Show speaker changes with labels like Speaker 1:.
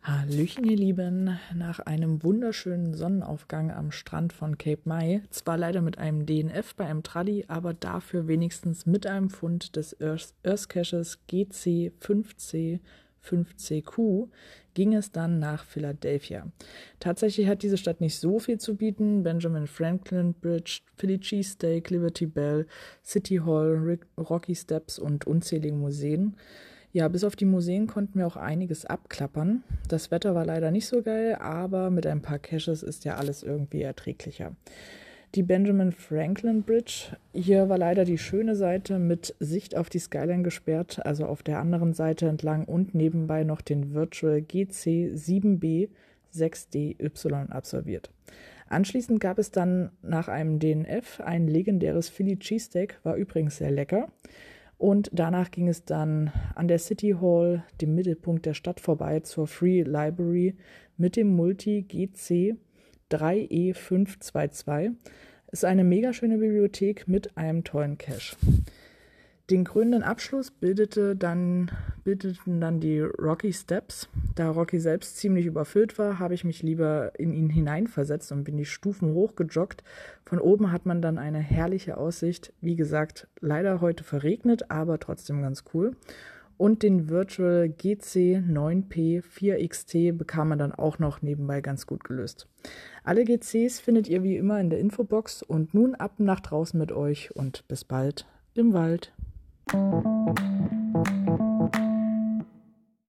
Speaker 1: Hallöchen, ihr Lieben. Nach einem wunderschönen Sonnenaufgang am Strand von Cape Mai, zwar leider mit einem DNF bei einem Trulli, aber dafür wenigstens mit einem Fund des Earth, Earth Caches GC5C 5CQ ging es dann nach Philadelphia. Tatsächlich hat diese Stadt nicht so viel zu bieten. Benjamin Franklin Bridge, Philly Cheesesteak, Liberty Bell, City Hall, Rocky Steps und unzählige Museen. Ja, bis auf die Museen konnten wir auch einiges abklappern. Das Wetter war leider nicht so geil, aber mit ein paar Caches ist ja alles irgendwie erträglicher. Die Benjamin Franklin Bridge. Hier war leider die schöne Seite mit Sicht auf die Skyline gesperrt, also auf der anderen Seite entlang und nebenbei noch den Virtual GC 7B 6DY absolviert. Anschließend gab es dann nach einem DNF ein legendäres Philly Cheesesteak, war übrigens sehr lecker. Und danach ging es dann an der City Hall, dem Mittelpunkt der Stadt, vorbei zur Free Library mit dem Multi GC 3E522. Ist eine mega schöne Bibliothek mit einem tollen Cache. Den krönenden Abschluss bildete dann, bildeten dann die Rocky Steps. Da Rocky selbst ziemlich überfüllt war, habe ich mich lieber in ihn hineinversetzt und bin die Stufen hochgejoggt. Von oben hat man dann eine herrliche Aussicht. Wie gesagt, leider heute verregnet, aber trotzdem ganz cool. Und den Virtual GC 9P 4XT bekam man dann auch noch nebenbei ganz gut gelöst. Alle GCs findet ihr wie immer in der Infobox und nun ab nach draußen mit euch und bis bald im Wald.